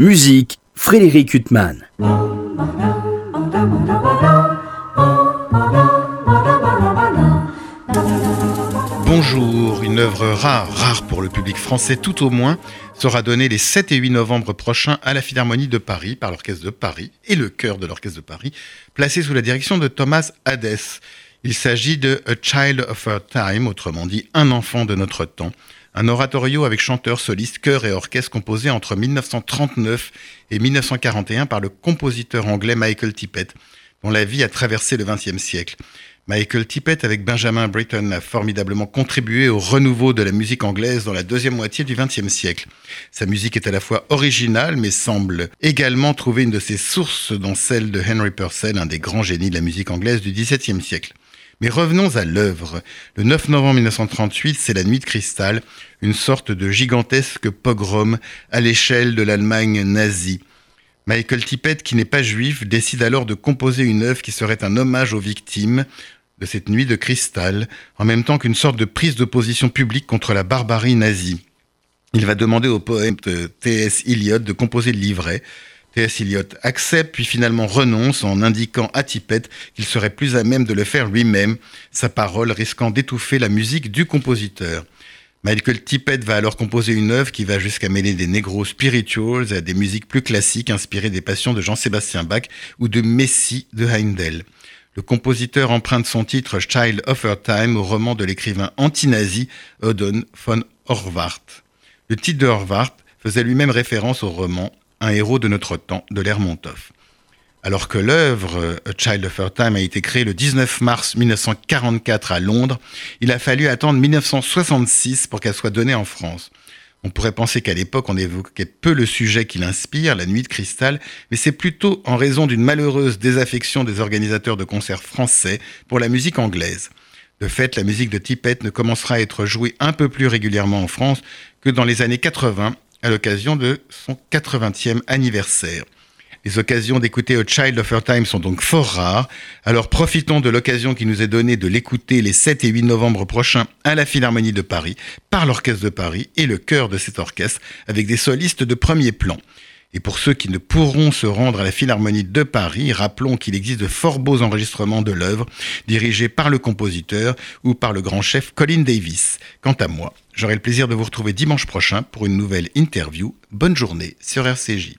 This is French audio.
Musique, Frédéric Huttman. Bonjour, une œuvre rare, rare pour le public français tout au moins, sera donnée les 7 et 8 novembre prochains à la Philharmonie de Paris par l'Orchestre de Paris et le chœur de l'Orchestre de Paris, placé sous la direction de Thomas Hades. Il s'agit de A Child of Our Time, autrement dit Un enfant de notre temps, un oratorio avec chanteurs, solistes, chœurs et orchestres composé entre 1939 et 1941 par le compositeur anglais Michael Tippett, dont la vie a traversé le XXe siècle. Michael Tippett, avec Benjamin Britten, a formidablement contribué au renouveau de la musique anglaise dans la deuxième moitié du XXe siècle. Sa musique est à la fois originale, mais semble également trouver une de ses sources dans celle de Henry Purcell, un des grands génies de la musique anglaise du XVIIe siècle. Mais revenons à l'œuvre. Le 9 novembre 1938, c'est la Nuit de Cristal, une sorte de gigantesque pogrom à l'échelle de l'Allemagne nazie. Michael Tippett, qui n'est pas juif, décide alors de composer une œuvre qui serait un hommage aux victimes de cette nuit de cristal, en même temps qu'une sorte de prise de position publique contre la barbarie nazie. Il va demander au poète T.S. Eliot de composer le livret, T.S. Accepte puis finalement renonce en indiquant à Tippett qu'il serait plus à même de le faire lui-même, sa parole risquant d'étouffer la musique du compositeur. Michael Tippett va alors composer une œuvre qui va jusqu'à mêler des négros spirituals à des musiques plus classiques inspirées des passions de Jean-Sébastien Bach ou de Messie de Heindel. Le compositeur emprunte son titre Child of Her Time au roman de l'écrivain anti-nazi Odon von Horvath. Le titre de Horvath faisait lui-même référence au roman un héros de notre temps de Lermontov. Alors que l'œuvre A Child of Her Time a été créée le 19 mars 1944 à Londres, il a fallu attendre 1966 pour qu'elle soit donnée en France. On pourrait penser qu'à l'époque, on évoquait peu le sujet qui l'inspire, la nuit de cristal, mais c'est plutôt en raison d'une malheureuse désaffection des organisateurs de concerts français pour la musique anglaise. De fait, la musique de Tippett ne commencera à être jouée un peu plus régulièrement en France que dans les années 80 à l'occasion de son 80e anniversaire. Les occasions d'écouter A Child of Her Time sont donc fort rares, alors profitons de l'occasion qui nous est donnée de l'écouter les 7 et 8 novembre prochains à la Philharmonie de Paris, par l'Orchestre de Paris et le chœur de cet orchestre, avec des solistes de premier plan. Et pour ceux qui ne pourront se rendre à la Philharmonie de Paris, rappelons qu'il existe de fort beaux enregistrements de l'œuvre, dirigés par le compositeur ou par le grand chef Colin Davis. Quant à moi, j'aurai le plaisir de vous retrouver dimanche prochain pour une nouvelle interview. Bonne journée sur RCJ.